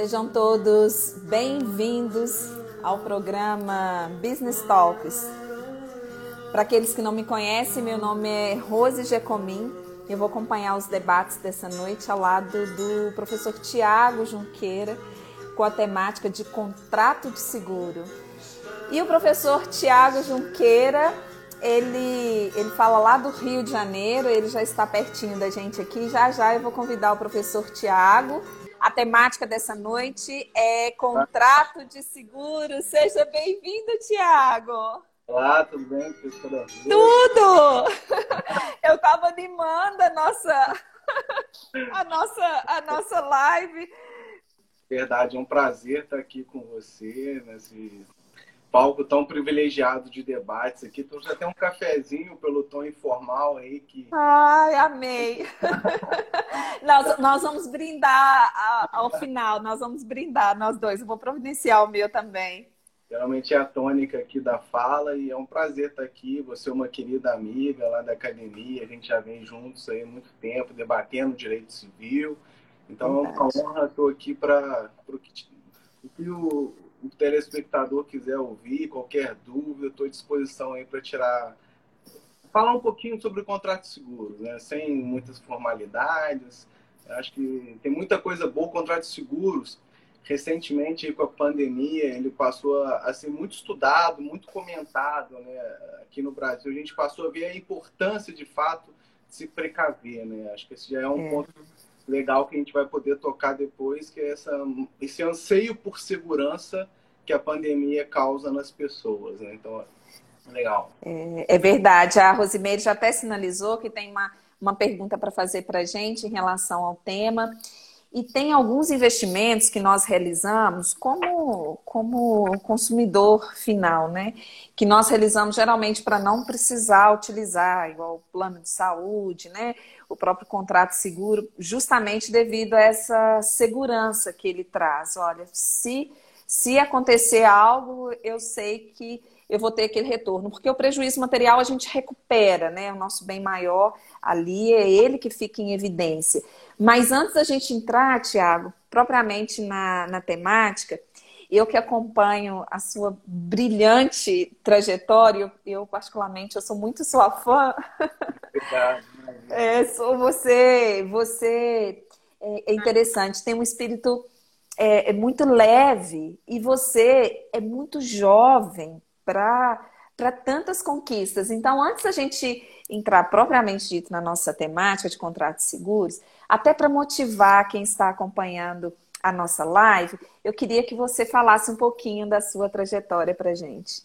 Sejam todos bem-vindos ao programa Business Talks. Para aqueles que não me conhecem, meu nome é Rose Gecomin. Eu vou acompanhar os debates dessa noite ao lado do professor Tiago Junqueira, com a temática de contrato de seguro. E o professor Tiago Junqueira, ele, ele fala lá do Rio de Janeiro, ele já está pertinho da gente aqui. Já já eu vou convidar o professor Tiago. A temática dessa noite é contrato de seguro. Seja bem-vindo, Tiago. Olá, tudo bem? Tudo! Eu estava animando a nossa, a nossa, a nossa live. Verdade, é um prazer estar aqui com você nesse palco tão privilegiado de debates aqui. Então já tem um cafezinho pelo tom informal aí que. Ai, amei! nós, nós vamos brindar ao final, nós vamos brindar nós dois. Eu vou providenciar o meu também. Geralmente é a tônica aqui da fala e é um prazer estar aqui. Você é uma querida amiga lá da academia, a gente já vem juntos aí há muito tempo debatendo direito civil. Então é uma honra, estou aqui para o que, o, o telespectador quiser ouvir, qualquer dúvida, estou à disposição aí para tirar. Falar um pouquinho sobre o contrato seguro, né? sem muitas formalidades. Acho que tem muita coisa boa. Contratos seguros recentemente com a pandemia ele passou a, ser muito estudado, muito comentado, né? Aqui no Brasil a gente passou a ver a importância de fato de se precaver, né? Acho que esse já é um é. ponto legal que a gente vai poder tocar depois, que é essa, esse anseio por segurança que a pandemia causa nas pessoas, né? Então, legal. É, é verdade. A Rosimeire já até sinalizou que tem uma, uma pergunta para fazer para a gente em relação ao tema. E tem alguns investimentos que nós realizamos como, como consumidor final, né? Que nós realizamos geralmente para não precisar utilizar, igual o plano de saúde, né? O próprio contrato seguro, justamente devido a essa segurança que ele traz. Olha, se, se acontecer algo, eu sei que eu vou ter aquele retorno, porque o prejuízo material a gente recupera, né? O nosso bem maior ali é ele que fica em evidência. Mas antes da gente entrar, Tiago, propriamente na, na temática, eu que acompanho a sua brilhante trajetória, eu, particularmente, eu sou muito sua fã. Obrigado. É, sou você, você é, é interessante, tem um espírito é, é muito leve e você é muito jovem para tantas conquistas. Então, antes da gente entrar propriamente dito na nossa temática de contratos seguros, até para motivar quem está acompanhando a nossa live, eu queria que você falasse um pouquinho da sua trajetória para gente.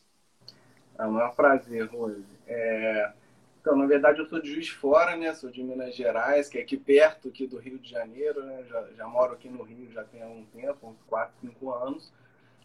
É um prazer, Rose. É... Então, na verdade, eu sou de Juiz Fora, né? Sou de Minas Gerais, que é aqui perto aqui do Rio de Janeiro, né? Já, já moro aqui no Rio já tem algum tempo, uns 4, 5 anos.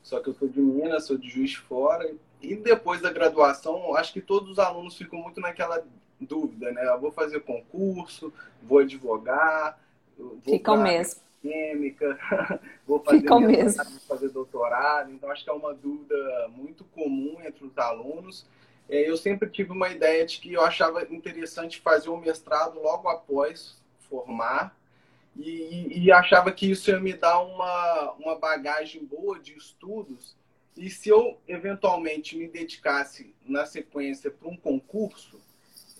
Só que eu sou de Minas, sou de Juiz Fora. E depois da graduação, acho que todos os alunos ficam muito naquela dúvida, né? Eu vou fazer concurso, vou advogar, vou Ficam mesmo. química, vou fazer, Ficam mesmo. vou fazer doutorado. Então, acho que é uma dúvida muito comum entre os alunos. É, eu sempre tive uma ideia de que eu achava interessante fazer um mestrado logo após formar e, e achava que isso ia me dar uma, uma bagagem boa de estudos e se eu eventualmente me dedicasse na sequência para um concurso,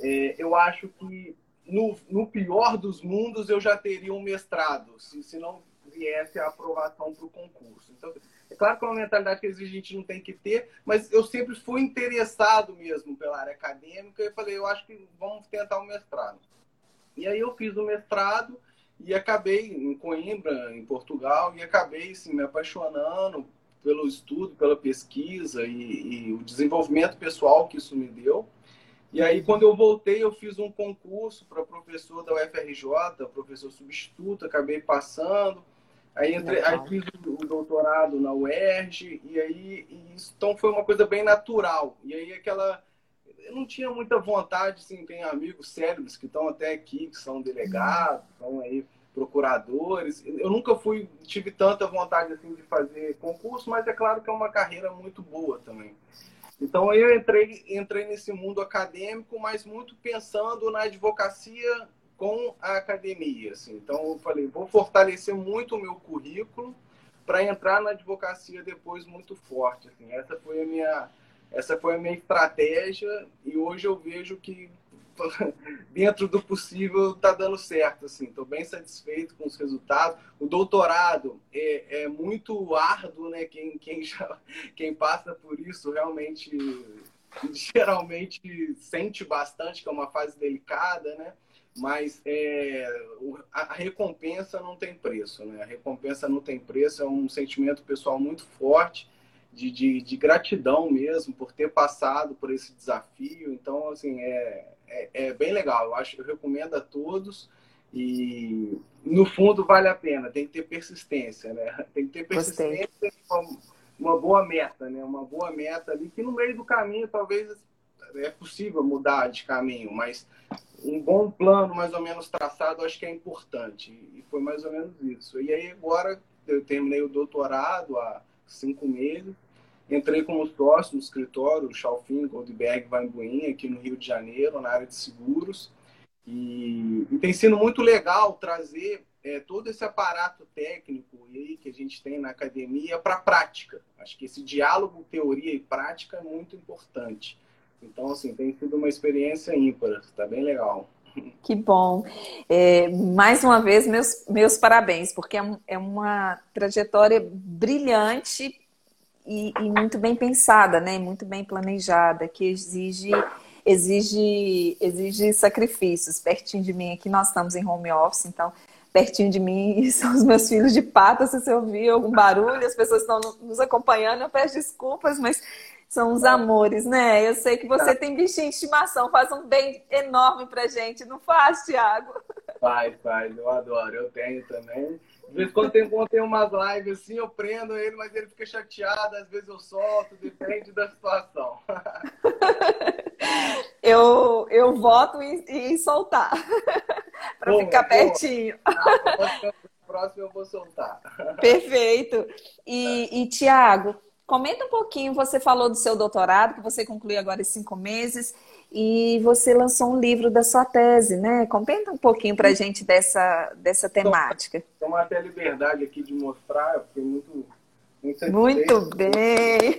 é, eu acho que no, no, pior dos mundos eu já teria um mestrado, se, se não viesse a aprovação para o concurso. Então, é claro que é uma mentalidade que a gente não tem que ter, mas eu sempre fui interessado mesmo pela área acadêmica e falei, eu acho que vamos tentar o um mestrado. E aí eu fiz o mestrado e acabei em Coimbra, em Portugal, e acabei assim, me apaixonando pelo estudo, pela pesquisa e, e o desenvolvimento pessoal que isso me deu. E aí, quando eu voltei, eu fiz um concurso para professor da UFRJ, professor substituto, acabei passando. Aí, entre, aí fiz o doutorado na UERJ, e aí, e isso, então foi uma coisa bem natural. E aí, aquela. Eu não tinha muita vontade, assim, tem amigos cérebros que estão até aqui, que são delegados, estão aí procuradores. Eu nunca fui, tive tanta vontade assim de fazer concurso, mas é claro que é uma carreira muito boa também. Então eu entrei, entrei nesse mundo acadêmico, mas muito pensando na advocacia com a academia. Assim. Então eu falei, vou fortalecer muito o meu currículo, para entrar na advocacia depois muito forte. Assim. Essa foi a minha essa foi a minha estratégia e hoje eu vejo que dentro do possível está dando certo. Assim, estou bem satisfeito com os resultados. O doutorado é, é muito árduo, né? Quem, quem, já, quem passa por isso realmente geralmente sente bastante que é uma fase delicada, né? Mas é, a recompensa não tem preço, né? A recompensa não tem preço, é um sentimento pessoal muito forte de, de, de gratidão mesmo por ter passado por esse desafio. Então, assim, é, é, é, bem legal. Eu acho, eu recomendo a todos e no fundo vale a pena. Tem que ter persistência, né? Tem que ter persistência, uma, uma, boa meta, né? Uma boa meta ali que no meio do caminho talvez é possível mudar de caminho, mas um bom plano mais ou menos traçado acho que é importante e foi mais ou menos isso. E aí agora eu terminei o doutorado há cinco meses Entrei como sócio no escritório Chalfin Goldberg Weinbuin, aqui no Rio de Janeiro, na área de seguros. E, e tem sido muito legal trazer é, todo esse aparato técnico aí que a gente tem na academia para a prática. Acho que esse diálogo teoria e prática é muito importante. Então, assim, tem sido uma experiência ímpar, está bem legal. Que bom. É, mais uma vez, meus, meus parabéns, porque é, é uma trajetória brilhante e, e, muito bem pensada, né? Muito bem planejada, que exige exige exige sacrifícios. Pertinho de mim aqui nós estamos em home office, então pertinho de mim são os meus filhos de pata. Se você ouvir algum barulho, as pessoas estão nos acompanhando, eu peço desculpas, mas são os amores, né? Eu sei que você tem bichinho de estimação, faz um bem enorme pra gente, não faz, Thiago? Faz, faz, eu adoro, eu tenho também. De vez em quando tem, tem umas lives assim, eu prendo ele, mas ele fica chateado, às vezes eu solto, depende da situação. eu, eu voto em, em soltar, para ficar pertinho. Ah, próximo eu vou soltar. Perfeito. E, e Tiago, comenta um pouquinho, você falou do seu doutorado, que você concluiu agora em cinco meses e você lançou um livro da sua tese, né? Comenta um pouquinho para a gente dessa, dessa temática. Tomar até a liberdade aqui de mostrar, eu fiquei muito Muito, muito bem!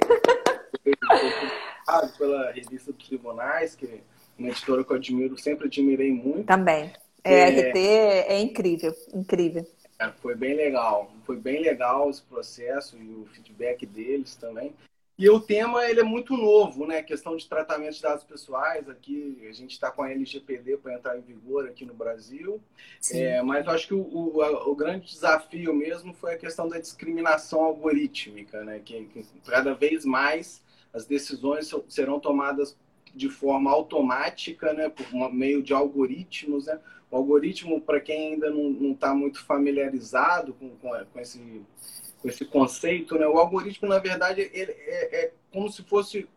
pela revista dos Tribunais, que é uma editora que eu admiro, sempre admirei muito. Também. É, é RT é incrível, incrível. É, foi bem legal, foi bem legal esse processo e o feedback deles também. E o tema ele é muito novo, né? questão de tratamento de dados pessoais. Aqui a gente está com a LGPD para entrar em vigor aqui no Brasil. É, mas eu acho que o, o, o, grande desafio mesmo foi a questão da discriminação algorítmica, né? Que, que cada vez mais as decisões serão tomadas de forma automática, né? Por meio de algoritmos, né? O algoritmo, para quem ainda não está muito familiarizado com, com, com esse com esse conceito, né? O algoritmo, na verdade, ele é, é como se fosse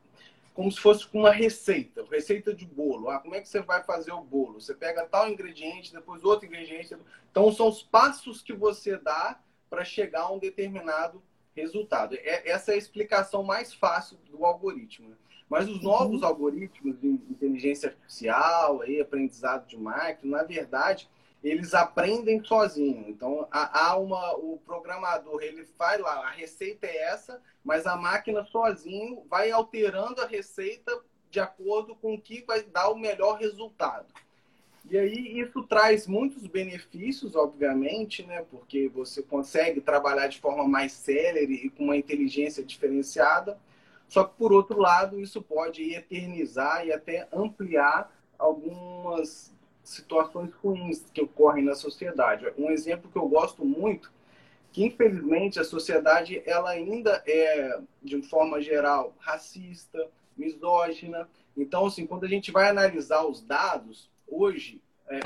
como se fosse uma receita, receita de bolo. Ah, como é que você vai fazer o bolo? Você pega tal ingrediente, depois outro ingrediente. Então, são os passos que você dá para chegar a um determinado resultado. É, essa é a explicação mais fácil do algoritmo. Né? Mas os novos uhum. algoritmos de inteligência artificial, aí, aprendizado de máquina, na verdade, eles aprendem sozinho. Então, há uma, o programador, ele faz lá, a receita é essa, mas a máquina sozinho vai alterando a receita de acordo com o que vai dar o melhor resultado. E aí isso traz muitos benefícios, obviamente, né? Porque você consegue trabalhar de forma mais célere e com uma inteligência diferenciada. Só que por outro lado, isso pode eternizar e até ampliar algumas situações ruins que ocorrem na sociedade. Um exemplo que eu gosto muito, que infelizmente a sociedade ela ainda é, de forma geral, racista, misógina. Então, assim, quando a gente vai analisar os dados, hoje, é...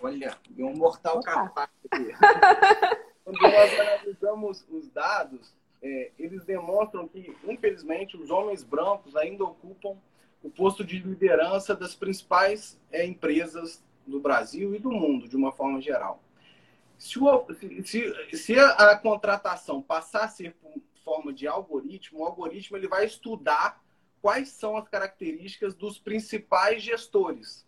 olha, deu um mortal capaz aqui. quando nós analisamos os dados, é, eles demonstram que, infelizmente, os homens brancos ainda ocupam o posto de liderança das principais é, empresas do Brasil e do mundo, de uma forma geral. Se, o, se, se a, contratação passar a ser por forma de algoritmo, o algoritmo ele vai estudar quais são as características dos principais gestores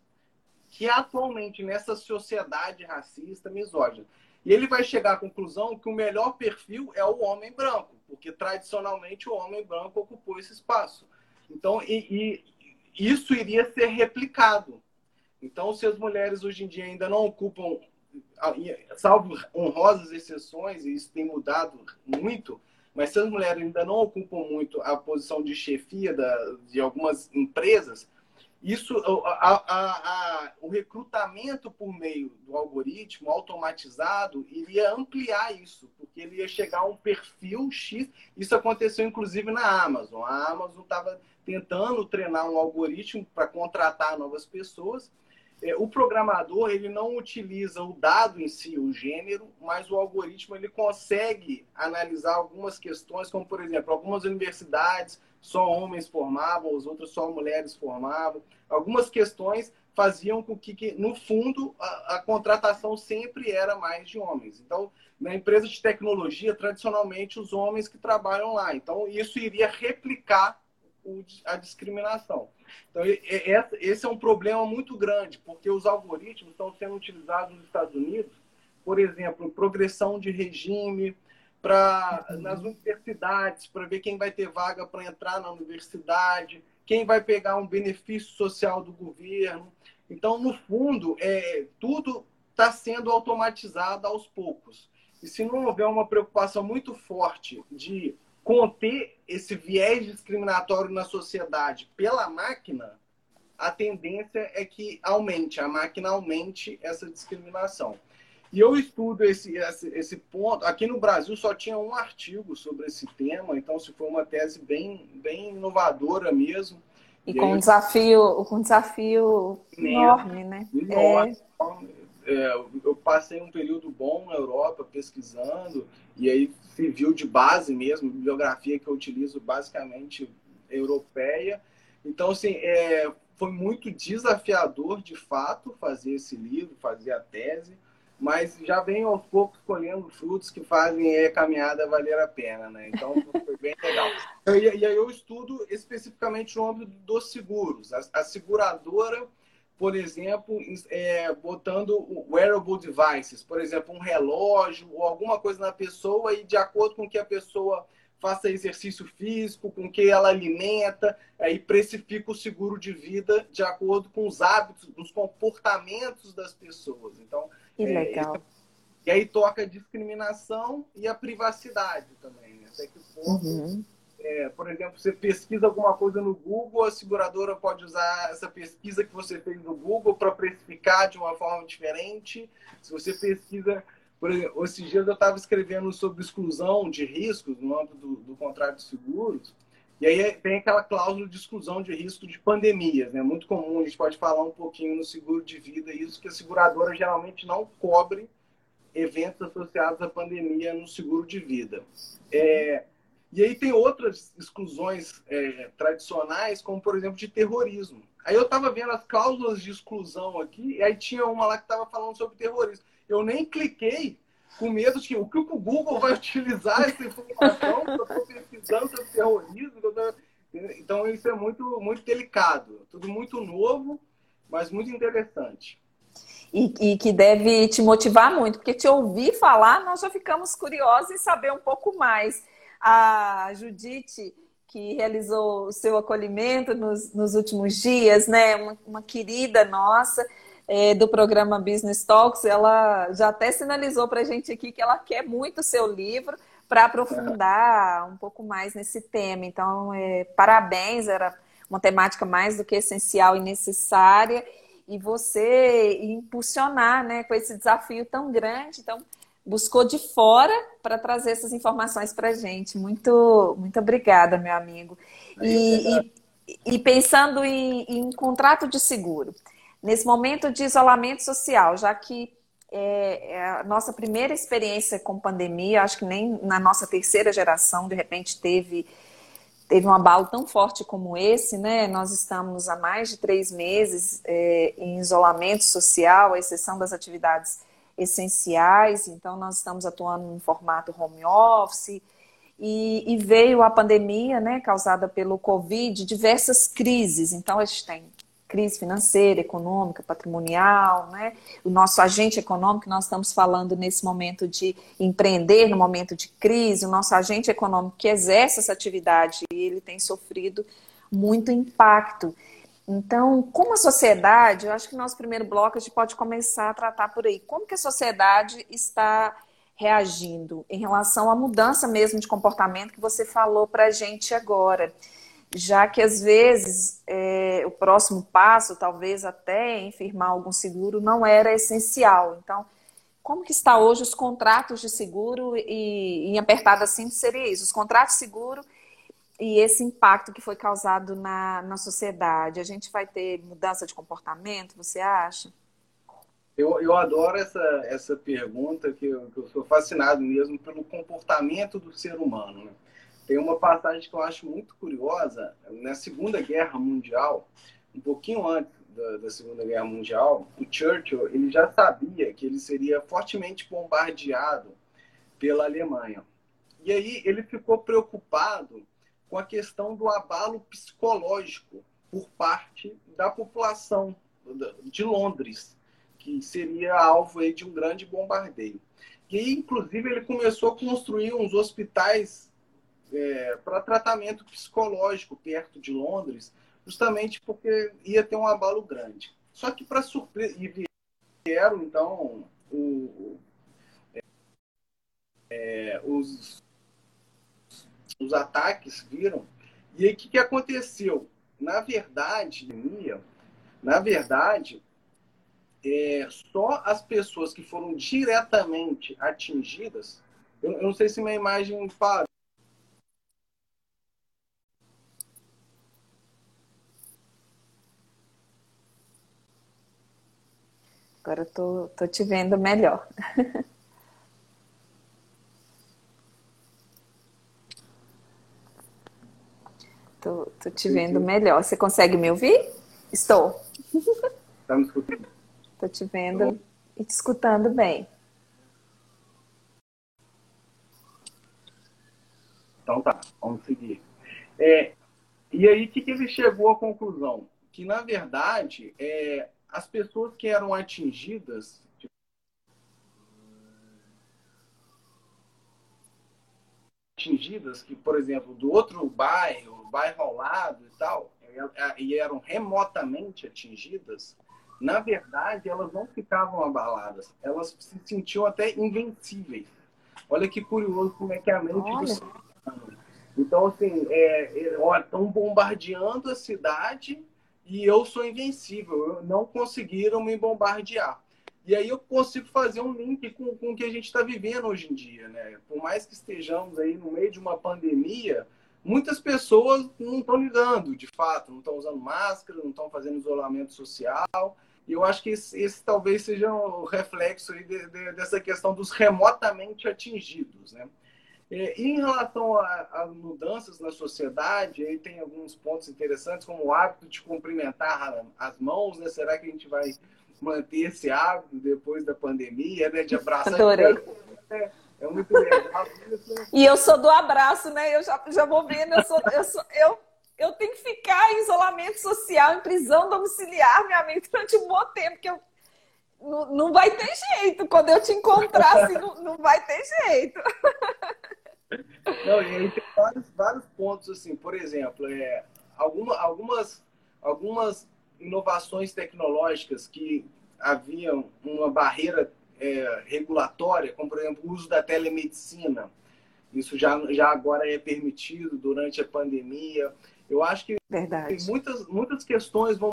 que atualmente nessa sociedade racista, misógina. E ele vai chegar à conclusão que o melhor perfil é o homem branco, porque tradicionalmente o homem branco ocupou esse espaço. Então, e isso iria ser replicado. Então, se as mulheres hoje em dia ainda não ocupam, salvo honrosas exceções, e isso tem mudado muito, mas se as mulheres ainda não ocupam muito a posição de chefia da, de algumas empresas, isso, a, a, a, o recrutamento por meio do algoritmo automatizado iria ampliar isso, porque ele ia chegar a um perfil X. Isso aconteceu inclusive na Amazon. A Amazon estava tentando treinar um algoritmo para contratar novas pessoas. É, o programador ele não utiliza o dado em si, o gênero, mas o algoritmo ele consegue analisar algumas questões, como por exemplo, algumas universidades só homens formavam, as outras só mulheres formavam. Algumas questões faziam com que, que no fundo, a, a, contratação sempre era mais de homens. Então, na empresa de tecnologia, tradicionalmente, os homens que trabalham lá. Então, isso iria replicar o, a discriminação. Então, esse é um problema muito grande, porque os algoritmos estão sendo utilizados nos Estados Unidos, por exemplo, progressão de regime, para nas universidades, para ver quem vai ter vaga para entrar na universidade, quem vai pegar um benefício social do governo. Então, no fundo, é, tudo está sendo automatizado aos poucos. E se não houver uma preocupação muito forte de conter esse viés discriminatório na sociedade pela máquina, a tendência é que aumente, a máquina aumente essa discriminação. E eu estudo esse, esse, esse, ponto. Aqui no Brasil só tinha um artigo sobre esse tema, então se foi uma tese bem, bem inovadora mesmo. E, e com um desafio, com um desafio enorme, né? Enorme. É... É, eu passei um período bom na Europa pesquisando, e aí serviu de base mesmo, bibliografia que eu utilizo basicamente europeia. Então, assim, é, foi muito desafiador, de fato, fazer esse livro, fazer a tese mas já vem aos poucos colhendo frutos que fazem a caminhada valer a pena, né? Então foi bem legal. E, aí eu estudo especificamente no âmbito dos seguros. A, a seguradora, por exemplo, é, botando wearable devices, por exemplo, um relógio ou alguma coisa na pessoa e de acordo com que a pessoa faça exercício físico, com que ela alimenta, aí precifica o seguro de vida de acordo com os hábitos, os comportamentos das pessoas. Então, que é, legal. e aí toca a discriminação e a privacidade também. Né? Até que ponto, uhum. é, por exemplo, você pesquisa alguma coisa no Google, a seguradora pode usar essa pesquisa que você fez no Google para precificar de uma forma diferente. Se você pesquisa por exemplo, esses dias eu estava escrevendo sobre exclusão de riscos no âmbito do, do, contrato de seguros, e aí tem aquela cláusula de exclusão de risco de pandemias, né? Muito comum, a gente pode falar um pouquinho no seguro de vida, isso que a seguradora geralmente não cobre eventos associados à pandemia no seguro de vida. É, e aí tem outras exclusões é, tradicionais, como por exemplo de terrorismo. Aí eu estava vendo as cláusulas de exclusão aqui, e aí tinha uma lá que estava falando sobre terrorismo. Eu nem cliquei com medo de que o que o Google vai utilizar essa informação, eu estou pesquisando sobre terrorismo. Então, isso é muito, muito delicado. Tudo muito novo, mas muito interessante. E, e, que deve te motivar muito, porque te ouvir falar, nós já ficamos curiosos em saber um pouco mais. A Judite, que realizou o seu acolhimento nos, nos últimos dias, né? Uma, uma querida nossa é, do programa Business Talks, ela já até sinalizou para a gente aqui que ela quer muito o seu livro para aprofundar um pouco mais nesse tema. Então, é, parabéns, era uma temática mais do que essencial e necessária. E você impulsionar né, com esse desafio tão grande. Então, buscou de fora para trazer essas informações para a gente. Muito, muito obrigada, meu amigo. E, e, e pensando em, em contrato de seguro nesse momento de isolamento social, já que é, é, a nossa primeira experiência com pandemia, acho que nem na nossa terceira geração, de repente, teve, teve um abalo tão forte como esse, né? Nós estamos há mais de três meses é, em isolamento social, à exceção das atividades essenciais, então nós estamos atuando no formato home office, e, e, veio a pandemia, né, causada pelo Covid, diversas crises. Então, a gente tem crise financeira, econômica, patrimonial, né? O nosso agente econômico, nós estamos falando nesse momento de empreender, no momento de crise, o nosso agente econômico que exerce essa atividade, ele tem sofrido muito impacto. Então, como a sociedade, eu acho que no nosso primeiro bloco a gente pode começar a tratar por aí. Como que a sociedade está reagindo em relação à mudança mesmo de comportamento que você falou para a gente agora? Já que às vezes é, o próximo passo, talvez até em firmar algum seguro, não era essencial. Então, como que está hoje os contratos de seguro e em apertada assim seria isso? Os contratos de seguro e esse impacto que foi causado na, na sociedade? A gente vai ter mudança de comportamento, você acha? Eu, eu adoro essa, essa pergunta, que eu, que eu sou fascinado mesmo pelo comportamento do ser humano. Né? Tem uma passagem que eu acho muito curiosa. Na Segunda Guerra Mundial, um pouquinho antes da, da, Segunda Guerra Mundial, o Churchill ele já sabia que ele seria fortemente bombardeado pela Alemanha. E aí ele ficou preocupado com a questão do abalo psicológico por parte da população de Londres, que seria alvo aí de um grande bombardeio. E aí, inclusive, ele começou a construir uns hospitais é, para tratamento psicológico perto de Londres, justamente porque ia ter um abalo grande. Só que, para surpresa, e vieram, então, o, é, os os ataques viram. E aí o que, que aconteceu? Na verdade, na verdade, é, só as pessoas que foram diretamente atingidas, eu, eu não sei se minha imagem para. Agora eu tô, tô te vendo melhor. Tô, tô te vendo melhor. Você consegue me ouvir? Estou. Tá me escutando? Tô te vendo e te escutando bem. Então tá, vamos seguir. É, e aí, o que, que ele chegou à conclusão? Que, na verdade, é, as pessoas que eram atingidas atingidas, que, por exemplo, do outro bairro, bairro ao lado e tal, e eram remotamente atingidas, na verdade, elas não ficavam abaladas, elas se sentiam até invencíveis. Olha que curioso como é que é a mente Olha. do ser humano. Então, assim, é, é, olha, estão bombardeando a cidade e eu sou invencível. Não conseguiram me bombardear. E aí eu consigo fazer um link com, com o que a gente está vivendo hoje em dia, né? Por mais que estejamos aí no meio de uma pandemia, muitas pessoas não estão ligando, de fato, não estão usando máscara, não estão fazendo isolamento social. E eu acho que esse, esse talvez seja o um reflexo de, de, dessa questão dos remotamente atingidos, né? É, em relação a, a, mudanças na sociedade, aí tem alguns pontos interessantes, como o hábito de cumprimentar as mãos, né? Será que a gente vai manter esse hábito depois da pandemia, né? De abraçar. Adorei. É, é muito legal. e eu sou do abraço, né? Eu já, já vou vendo, eu, sou, eu, sou, eu, eu tenho que ficar em isolamento social, em prisão domiciliar, minha amiga, durante um bom tempo, que eu não, não vai ter jeito. Quando eu te encontrar, assim, não, não vai ter jeito. Não, e aí tem vários, vários pontos, assim, por exemplo, é, alguma, algumas, algumas inovações tecnológicas que haviam uma barreira é, regulatória, como por exemplo o uso da telemedicina. Isso já, já agora é permitido durante a pandemia. Eu acho que Verdade. muitas, muitas questões vão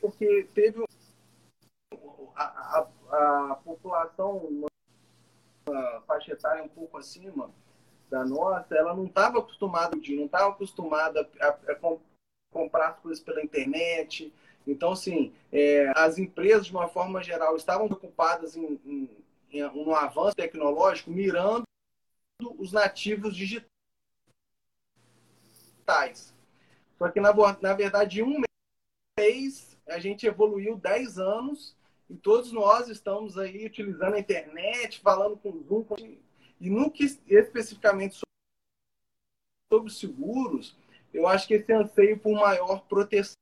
porque teve a, a, a população uma faixa etária um pouco acima da nossa, ela não estava acostumada, não estava acostumada a, a, comprar as coisas pela internet. Então, assim, é, as empresas, de uma forma geral, estavam preocupadas em, em, em um avanço tecnológico, mirando os nativos digitais. Só que, na, na verdade, em um mês, a gente evoluiu 10 anos e todos nós estamos aí utilizando a internet, falando com Zoom. E nunca especificamente sobre seguros, eu acho que esse anseio por maior proteção.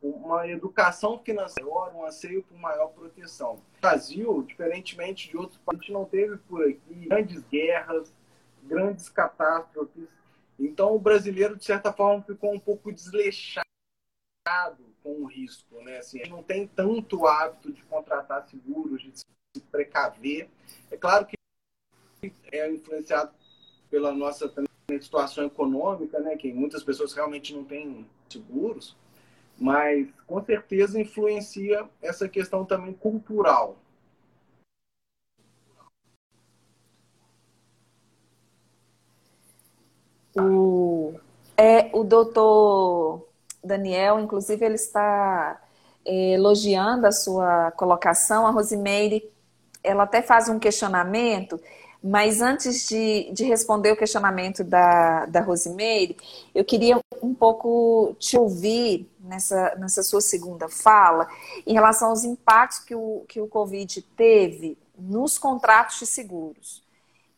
por uma educação financeira, um anseio por maior proteção. O Brasil, diferentemente de outros países, não teve por aqui grandes guerras, grandes catástrofes. Então, o brasileiro, de certa forma, ficou um pouco desleixado com o risco. Né? Assim, a gente não tem tanto hábito de contratar seguros, de se precaver. É claro que é influenciado pela nossa situação econômica, né? que muitas pessoas realmente não têm seguros, mas com certeza influencia essa questão também cultural. O, é, o doutor Daniel, inclusive, ele está é, elogiando a sua colocação. A Rosimeire, ela até faz um questionamento mas antes de, de responder o questionamento da, da Rosimeire, eu queria um pouco te ouvir nessa, nessa sua segunda fala em relação aos impactos que o, que o Covid teve nos contratos de seguros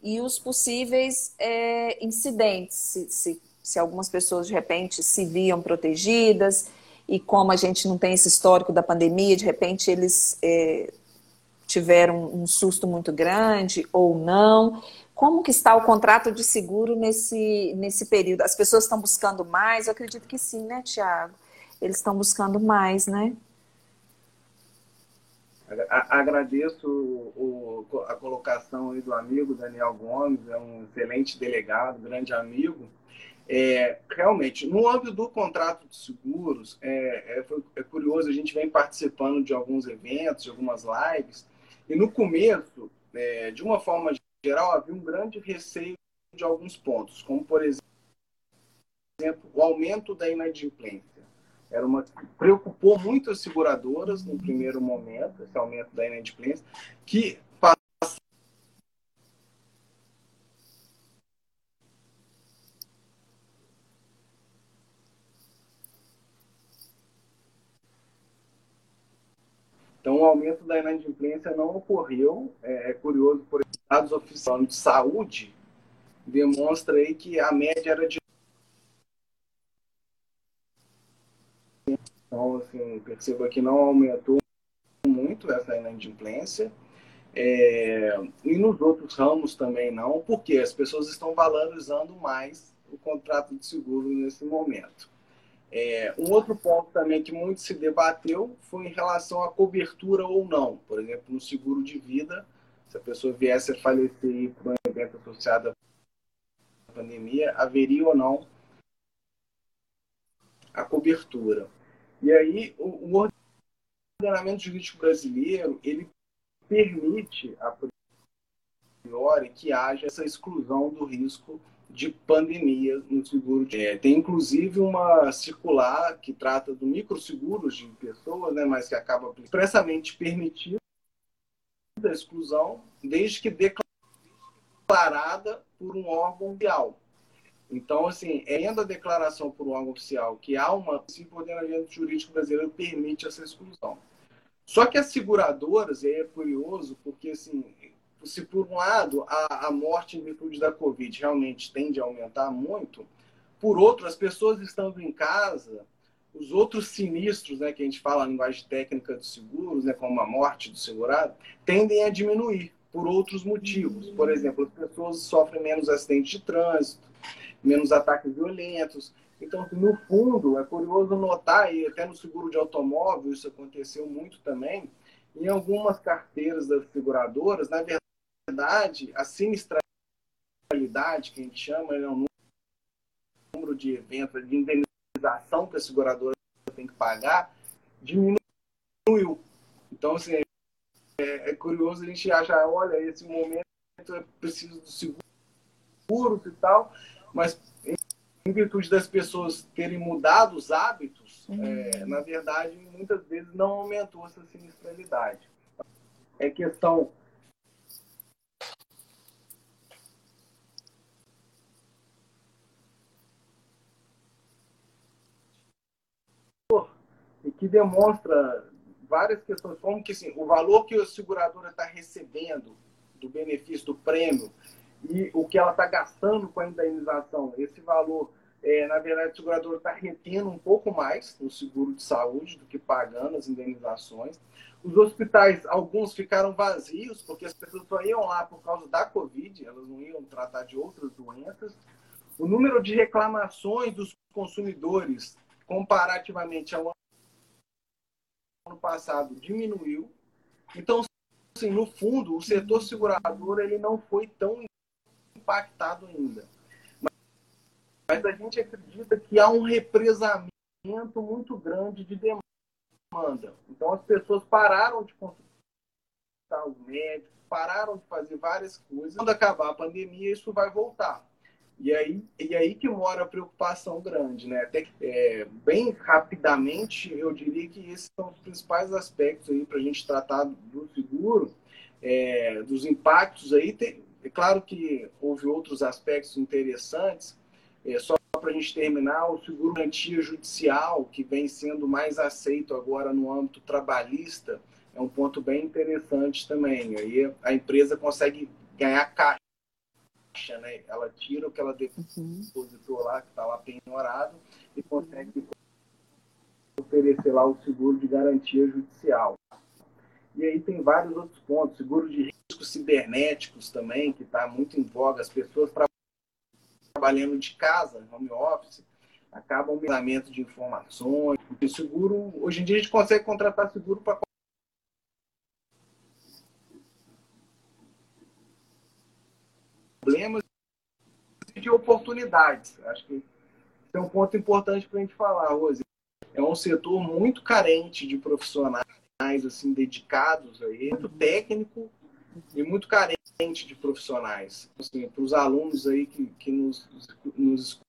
e os possíveis é, incidentes, se, se, se algumas pessoas de repente se viam protegidas e como a gente não tem esse histórico da pandemia, de repente eles é, tiveram um susto muito grande ou não? Como que está o contrato de seguro nesse, nesse período? As pessoas estão buscando mais? Eu acredito que sim, né, Tiago? Eles estão buscando mais, né? Agradeço o, a colocação aí do amigo Daniel Gomes, é um excelente delegado, grande amigo. É, realmente, no âmbito do contrato de seguros, é, é, é, curioso, a gente vem participando de alguns eventos, de algumas lives, e no começo, é, de uma forma geral, havia um grande receio de alguns pontos, como, por exemplo, o aumento da inadimplência. Era uma preocupou muito as seguradoras no primeiro momento, esse aumento da inadimplência, que Então, o aumento da inadimplência não ocorreu. É, é curioso, por exemplo, dados oficiais de saúde demonstra aí que a média era de então, assim, perceba que não aumentou muito essa inadimplência. É, e nos outros ramos também não, porque as pessoas estão valorizando mais o contrato de seguro nesse momento. É, um outro ponto também que muito se debateu foi em relação à cobertura ou não. Por exemplo, no seguro de vida, se a pessoa viesse a falecer por um evento associado à pandemia, haveria ou não a cobertura. E aí, o, o ordenamento jurídico brasileiro, ele permite, a priori, que haja essa exclusão do risco de pandemia no seguro. É, tem inclusive uma circular que trata do microseguros de pessoas, né, mas que acaba expressamente permitindo a exclusão, desde que declarada por um órgão oficial. Então, assim, é a declaração por um órgão oficial que há uma, se o ordenamento jurídico brasileiro permite essa exclusão. Só que as seguradoras, e aí é curioso, porque assim, se por um lado a, a morte em virtude da Covid realmente tende a aumentar muito, por outro, as pessoas estando em casa, os outros sinistros, né, que a gente fala a linguagem técnica dos seguros, né, como a morte do segurado, tendem a diminuir por outros motivos. Por exemplo, as pessoas sofrem menos acidentes de trânsito, menos ataques violentos. Então, no fundo, é curioso notar, e até no seguro de automóvel isso aconteceu muito também, em algumas carteiras das seguradoras, na verdade, verdade, a sinistralidade, que a gente chama, é o número de eventos, de indenização que a seguradora tem que pagar, diminuiu. Então, assim, é, é curioso a gente achar, olha, esse momento é preciso do seguro e tal, mas em virtude das pessoas terem mudado os hábitos, uhum. é, na verdade, muitas vezes não aumentou essa sinistralidade. É questão que demonstra várias questões, como que assim, o valor que a seguradora está recebendo do benefício do prêmio e o que ela está gastando com a indenização, esse valor É, na verdade, o segurador está retendo um pouco mais no seguro de saúde do que pagando as indenizações. Os hospitais, alguns ficaram vazios, porque as pessoas só iam lá por causa da Covid, elas não iam tratar de outras doenças. O número de reclamações dos consumidores, comparativamente ao ano passado, diminuiu. Então, assim, no fundo, o setor segurador ele não foi tão impactado ainda. Mas a gente acredita que há um represamento muito grande de demanda. Então as pessoas pararam de consultar os médicos, pararam de fazer várias coisas. Quando acabar a pandemia, isso vai voltar. E aí, e aí que mora a preocupação grande, né? Até, é, bem rapidamente, eu diria que esses são os principais aspectos aí para a gente tratar do seguro, é, dos impactos aí. Tem, é claro que houve outros aspectos interessantes, é, só para a gente terminar, o seguro garantia judicial, que vem sendo mais aceito agora no âmbito trabalhista, é um ponto bem interessante também. Aí a empresa consegue ganhar caixa, né? Ela tira o que ela depositou lá, que está lá penhorado, e consegue oferecer lá o seguro de garantia judicial. E aí tem vários outros pontos, seguro de riscos cibernéticos também, que está muito em voga. As pessoas trabalhando de casa, home office, acaba o de informações. O seguro, hoje em dia a gente consegue contratar seguro para problemas e de oportunidades. Acho que é um ponto importante para a gente falar, Rose. É um setor muito carente de profissionais assim dedicados aí, muito técnico e muito carente de profissionais. Assim, para os alunos aí que, que nos, nos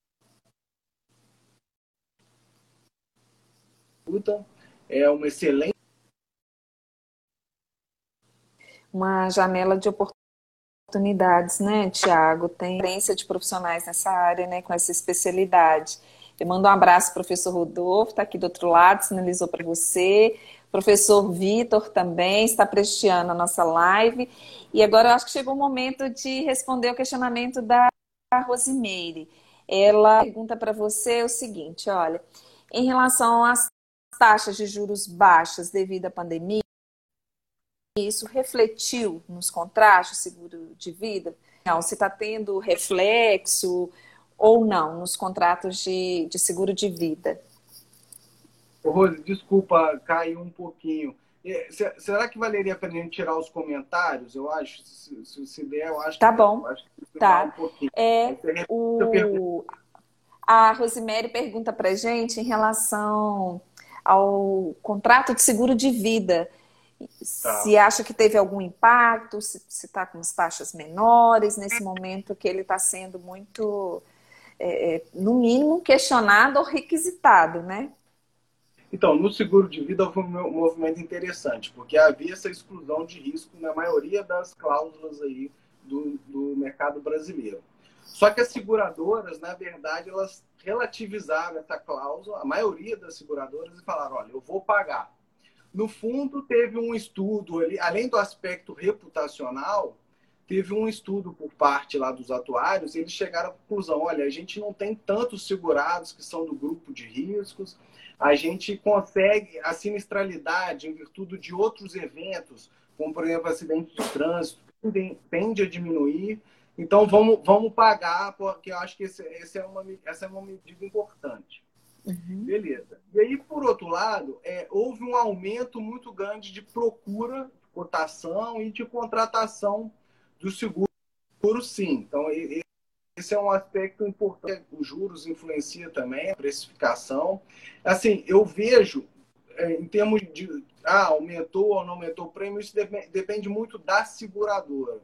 escutam, é uma excelente uma janela de oportunidades, né, Tiago? Tem experiência de profissionais nessa área, né, com essa especialidade. Eu mando um abraço, professor Rodolfo, está aqui do outro lado, sinalizou para você. Professor Vitor também está prestigiando a nossa live. E agora eu acho que chegou o momento de responder o questionamento da Rosimeire. Ela pergunta para você o seguinte: olha, em relação às taxas de juros baixas devido à pandemia, isso refletiu nos contratos de seguro de vida? Não, se está tendo reflexo ou não nos contratos de, de seguro de vida? Rose, desculpa, caiu um pouquinho. É, será que valeria a gente tirar os comentários? Eu acho, se, se der, eu acho tá que, bom. Acho que tá. Um é, o... A Rosemary pergunta para gente em relação ao contrato de seguro de vida. Tá. Se acha que teve algum impacto, se está com as taxas menores nesse momento que ele está sendo muito, é, é, no mínimo, questionado ou requisitado, né? Então, no seguro de vida foi um movimento interessante, porque havia essa exclusão de risco na maioria das cláusulas aí do, do mercado brasileiro. Só que as seguradoras, na verdade, elas relativizaram essa cláusula, a maioria das seguradoras, e falaram: olha, eu vou pagar. No fundo, teve um estudo ali, além do aspecto reputacional, teve um estudo por parte lá dos atuários, eles chegaram à conclusão: olha, a gente não tem tantos segurados que são do grupo de riscos, a gente consegue a sinistralidade em virtude de outros eventos, como por exemplo acidente de trânsito, tende a diminuir. Então vamos, vamos pagar, porque eu acho que esse, esse é uma, essa é uma medida importante. Uhum. Beleza. E aí, por outro lado, é, houve um aumento muito grande de procura, de cotação e de contratação do seguro, sim. Então, esse é um aspecto importante. Os juros influencia também a precificação. Assim, eu vejo é, em termos de ah, aumentou ou não aumentou o prêmio, isso depende muito da seguradora.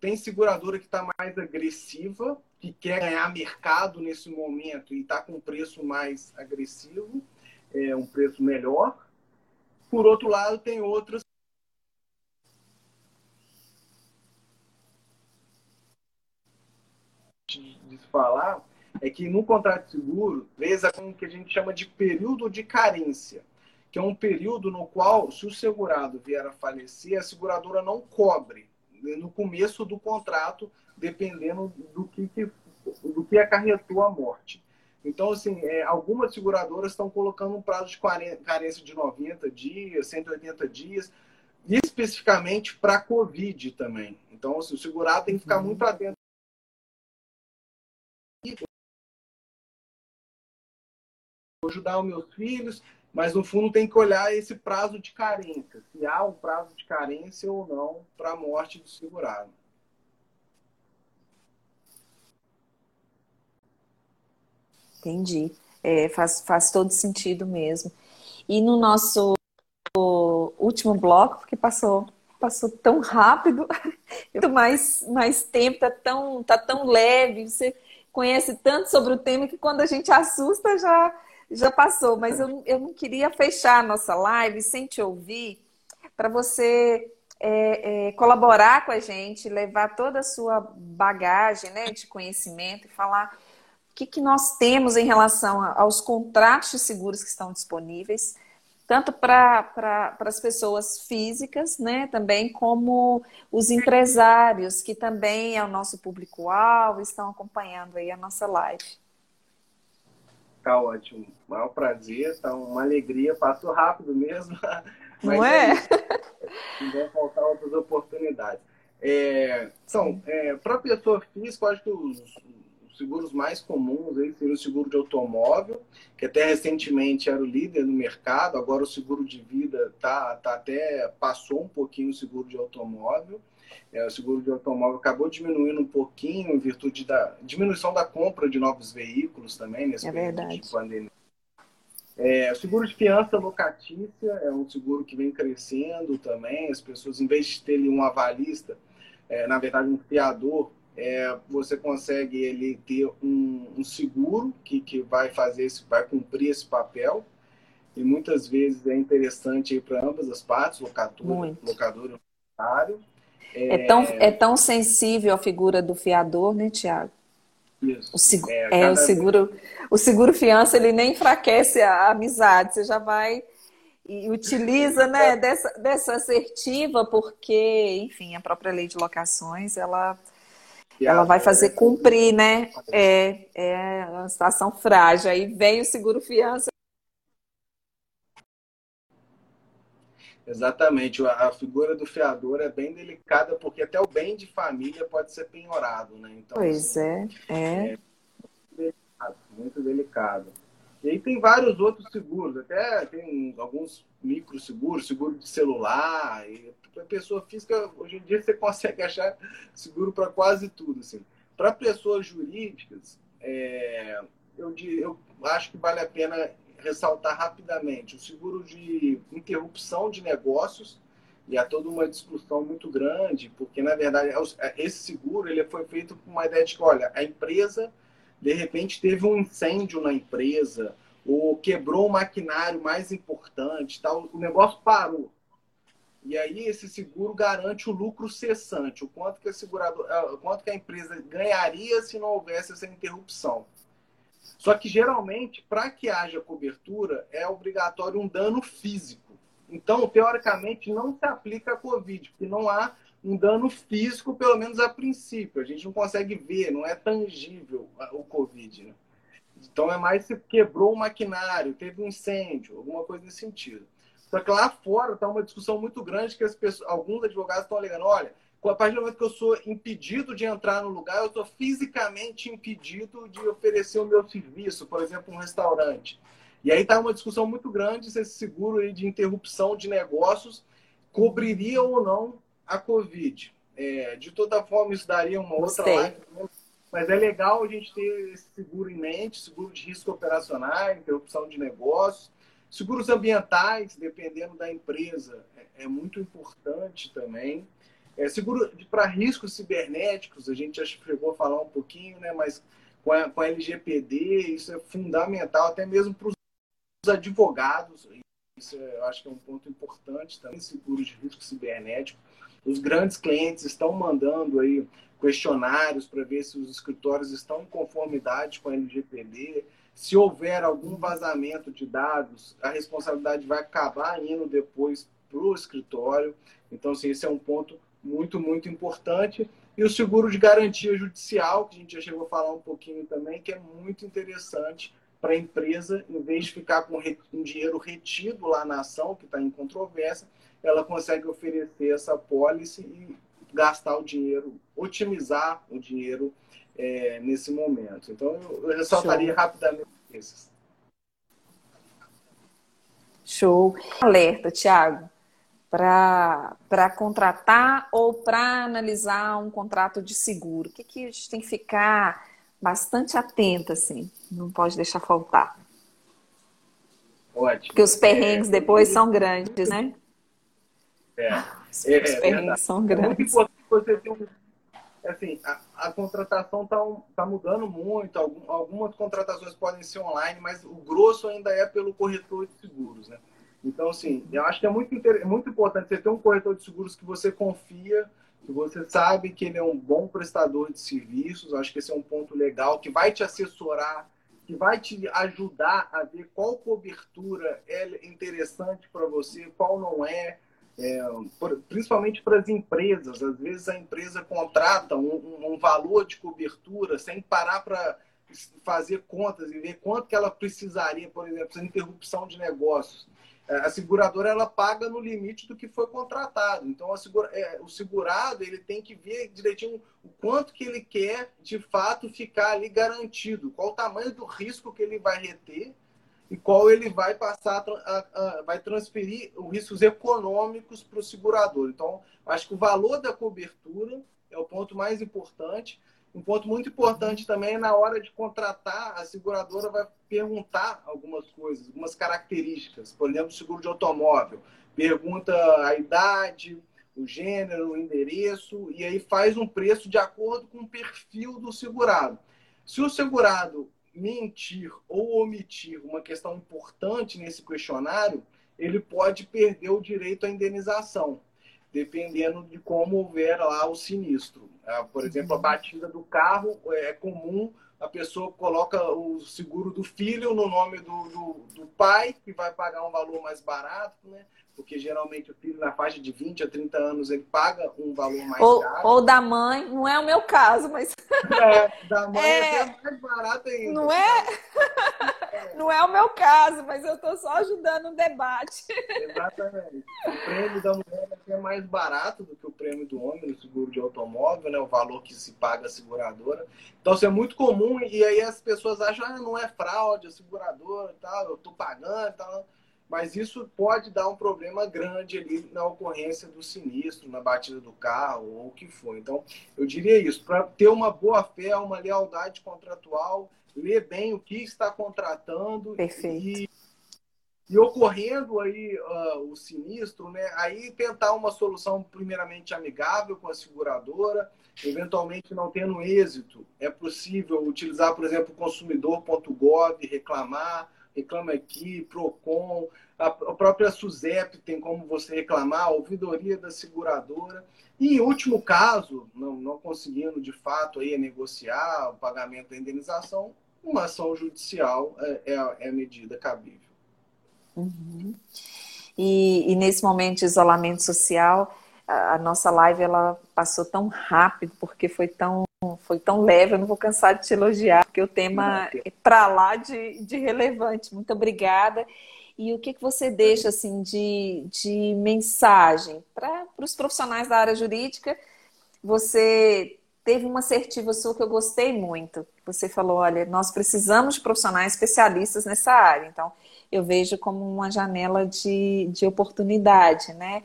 Tem seguradora que está mais agressiva, que quer ganhar mercado nesse momento e está com um preço mais agressivo, é, um preço melhor. Por outro lado, tem outras de falar é que no contrato de seguro, com o que a gente chama de período de carência, que é um período no qual, se o segurado vier a falecer, a seguradora não cobre no começo do contrato, dependendo do que, do que acarretou a morte. Então, assim, é, algumas seguradoras estão colocando um prazo de carência de 90 dias, 180 dias, especificamente para Covid também. Então, assim, o segurado tem que ficar muito uhum. atento. Vou ajudar os meus filhos, mas no fundo tem que olhar esse prazo de carência, se há um prazo de carência ou não para a morte do segurado. Entendi. É, faz, faz todo sentido mesmo. E no nosso último bloco, porque passou, passou tão rápido, muito mais, mais tempo, tá tão, tá tão leve, você conhece tanto sobre o tema que quando a gente assusta já, já passou. Mas eu, eu não queria fechar a nossa live sem te ouvir, para você é, é, colaborar com a gente, levar toda a sua bagagem né, de conhecimento e falar que, que nós temos em relação aos contratos de seguros que estão disponíveis, tanto para pra, as pessoas físicas, né, também como os empresários, que também é o nosso público-alvo, estão acompanhando aí a nossa live. Tá ótimo. Maior prazer, tá uma alegria, passou rápido mesmo. Não é? Não vão faltar outras oportunidades. É, então, é, para a pessoa física, eu acho que os, seguros mais comuns aí seria o seguro de automóvel, que até recentemente era o líder no mercado, agora o seguro de vida tá, tá até passou um pouquinho o seguro de automóvel. É, o seguro de automóvel acabou diminuindo um pouquinho em virtude da diminuição da compra de novos veículos também nesse é período verdade. de pandemia. É, o seguro de fiança locatícia é um seguro que vem crescendo também. As pessoas, em vez de terem um avalista, é, na verdade um fiador, é, você consegue ele ter um, um, seguro que, que vai fazer esse, vai cumprir esse papel e muitas vezes é interessante para ambas as partes, locador, locador e locário. É... é... tão, é tão sensível a figura do fiador, né, Tiago? Isso. O, seg... é, é o seguro, vez... o seguro fiança ele nem enfraquece a amizade, você já vai e utiliza né, dessa, dessa assertiva, porque, enfim, a própria lei de locações, ela ela vai fazer cumprir, né? É, é uma situação frágil. Aí vem o seguro fiança. Exatamente. A figura do fiador é bem delicada, porque até o bem de família pode ser penhorado, né? Então, pois assim, é, é. é muito, delicado. E aí tem vários outros seguros, até tem alguns micro seguros, seguro de celular, e para pessoa física, hoje em dia você consegue achar seguro para quase tudo. Assim. Para pessoas jurídicas, é, eu, eu acho que vale a pena ressaltar rapidamente o seguro de interrupção de negócios, e há toda uma discussão muito grande, porque, na verdade, é é, esse seguro ele foi feito com uma ideia de que, olha, a empresa, de repente, teve um incêndio na empresa, ou quebrou o maquinário mais importante, tal, o negócio parou. E aí esse seguro garante o lucro cessante, o quanto que a segurador, o quanto que a empresa ganharia se não houvesse essa interrupção. Só que geralmente, para que haja cobertura, é obrigatório um dano físico. Então, teoricamente, não se aplica a Covid, porque não há um dano físico, pelo menos a princípio. A gente não consegue ver, não é tangível o Covid. Né? Então, é mais se quebrou o maquinário, teve um incêndio, alguma coisa nesse sentido. Só que lá fora está uma discussão muito grande que as pessoas, alguns advogados estão alegando, olha, a partir do momento que eu sou impedido de entrar no lugar, eu estou fisicamente impedido de oferecer o meu serviço, por exemplo, um restaurante. E aí está uma discussão muito grande se esse seguro de interrupção de negócios cobriria ou não a Covid. É, de toda forma, isso daria uma outra live. Mas é legal a gente ter esse seguro em mente, seguro de risco operacional, interrupção de negócios. Seguros ambientais, dependendo da empresa, é, é muito importante também. É, seguro para riscos cibernéticos, a gente já chegou a falar um pouquinho, né? mas com a, com a LGPD, isso é fundamental, até mesmo para os advogados. Isso é, eu acho que é um ponto importante também, seguros de risco cibernético. Os grandes clientes estão mandando aí questionários para ver se os escritórios estão em conformidade com a LGPD. Se houver algum vazamento de dados, a responsabilidade vai acabar indo depois para o escritório. Então, assim, esse é um ponto muito, muito importante. E o seguro de garantia judicial, que a gente já chegou a falar um pouquinho também, que é muito interessante para a empresa, em vez de ficar com um dinheiro retido lá na ação, que está em controvérsia, ela consegue oferecer essa pólice e gastar o dinheiro, otimizar o dinheiro é, nesse momento. Então, eu ressaltaria Show. rapidamente esses. Show. Alerta, Tiago, para contratar ou para analisar um contrato de seguro. O que, que a gente tem que ficar bastante atento, assim? Não pode deixar faltar. Ótimo. Porque os perrengues é, depois são grandes, né? É. Os, é, os perrengues é são grandes. É muito importante você ter um assim, a, a contratação está tá mudando muito, algum, algumas contratações podem ser online, mas o grosso ainda é pelo corretor de seguros, né? Então, assim, eu acho que é muito, muito importante você ter um corretor de seguros que você confia, que você sabe que ele é um bom prestador de serviços, acho que esse é um ponto legal, que vai te assessorar, que vai te ajudar a ver qual cobertura é interessante para você, qual não é, é, principalmente para as empresas. Às vezes a empresa contrata um, um valor de cobertura sem parar para fazer contas e ver quanto que ela precisaria, por exemplo, de interrupção de negócios. É, a seguradora ela paga no limite do que foi contratado. Então segura, é, o segurado ele tem que ver direitinho o quanto que ele quer de fato ficar ali garantido, qual o tamanho do risco que ele vai reter e qual ele vai passar a, a, vai transferir os riscos econômicos para o segurador. Então, acho que o valor da cobertura é o ponto mais importante. Um ponto muito importante também é na hora de contratar, a seguradora vai perguntar algumas coisas, algumas características. Por exemplo, seguro de automóvel. Pergunta a idade, o gênero, o endereço, e aí faz um preço de acordo com o perfil do segurado. Se o segurado mentir ou omitir uma questão importante nesse questionário, ele pode perder o direito à indenização, dependendo de como houver lá o sinistro. Ah, por exemplo, a batida do carro é comum, a pessoa coloca o seguro do filho no nome do, do, do pai, que vai pagar um valor mais barato, né? Porque geralmente o filho na faixa de 20 a 30 anos ele paga um valor mais ou, caro. Ou da mãe, não é o meu caso, mas. É, da mãe é, é mais barato ainda. Não é? é? Não é o meu caso, mas eu estou só ajudando o debate. Exatamente. O prêmio da mulher é mais barato do que o prêmio do homem no seguro de automóvel, né? O valor que se paga a seguradora. Então, isso é muito comum e aí as pessoas acham, ah, não é fraude, a seguradora e tal, eu estou pagando e tal mas isso pode dar um problema grande ali na ocorrência do sinistro, na batida do carro ou o que for. Então, eu diria isso, para ter uma boa fé, uma lealdade contratual, ler bem o que está contratando Perfeito. e e ocorrendo aí uh, o sinistro, né, aí tentar uma solução primeiramente amigável com a seguradora, eventualmente não tendo êxito, é possível utilizar, por exemplo, consumidor.gov, reclamar, Reclama Aqui, Procon, a própria SUSEP tem como você reclamar, a ouvidoria da seguradora. E em último caso, não, não conseguindo de fato aí negociar o pagamento da indenização, uma ação judicial é, é, é a medida cabível. Uhum. E, e, nesse momento de isolamento social, a, a nossa live ela passou tão rápido porque foi tão foi tão leve, eu não vou cansar de te elogiar, porque o tema é para lá de, de relevante. Muito obrigada. E o que, que você deixa assim de, de mensagem para os profissionais da área jurídica? Você teve uma assertiva sua que eu gostei muito. Você falou, olha, nós precisamos de profissionais especialistas nessa área. Então, eu vejo como uma janela de, de oportunidade, né?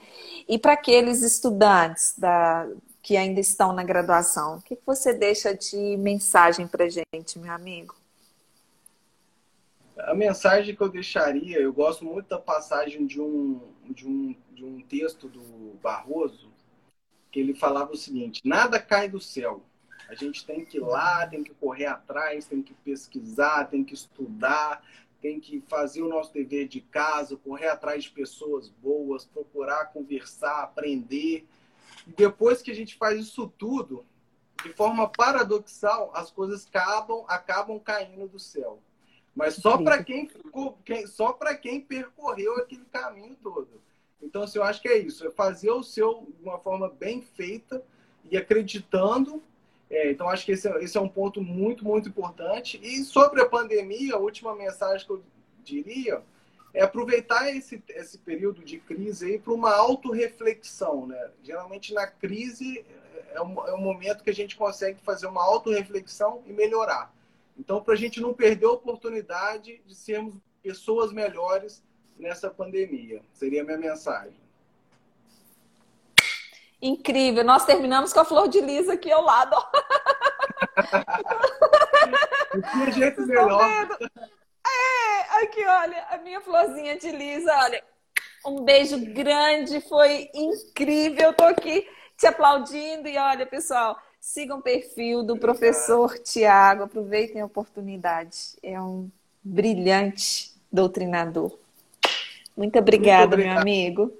E para aqueles estudantes da, que ainda estão na graduação. O que você deixa de mensagem para gente, meu amigo? A mensagem que eu deixaria, eu gosto muito da passagem de um, de um, de um texto do Barroso, que ele falava o seguinte: nada cai do céu. A gente tem que ir lá, tem que correr atrás, tem que pesquisar, tem que estudar, tem que fazer o nosso dever de casa, correr atrás de pessoas boas, procurar conversar, aprender. Depois que a gente faz isso tudo, de forma paradoxal, as coisas acabam, acabam caindo do céu. Mas só para quem, quem, só para quem percorreu aquele caminho todo. Então, assim, eu acho que é isso, é fazer o seu de uma forma bem feita e acreditando É, então, acho que esse é, esse é um ponto muito, muito importante. E sobre a pandemia, a última mensagem que eu diria é aproveitar esse, esse período de crise aí para uma autorreflexão. Né? Geralmente, na crise, é um, é um momento que a gente consegue fazer uma autorreflexão e melhorar. Então, para a gente não perder a oportunidade de sermos pessoas melhores nessa pandemia. Seria a minha mensagem. Incrível. Nós terminamos com a flor de lis aqui ao lado. que jeito melhor. Aqui, olha, a minha florzinha de lisa, olha. Um beijo grande, foi incrível. Eu tô aqui te aplaudindo e olha, pessoal, sigam o perfil do professor Tiago, aproveitem a oportunidade. É um brilhante doutrinador. Muito obrigada, Muito meu amigo.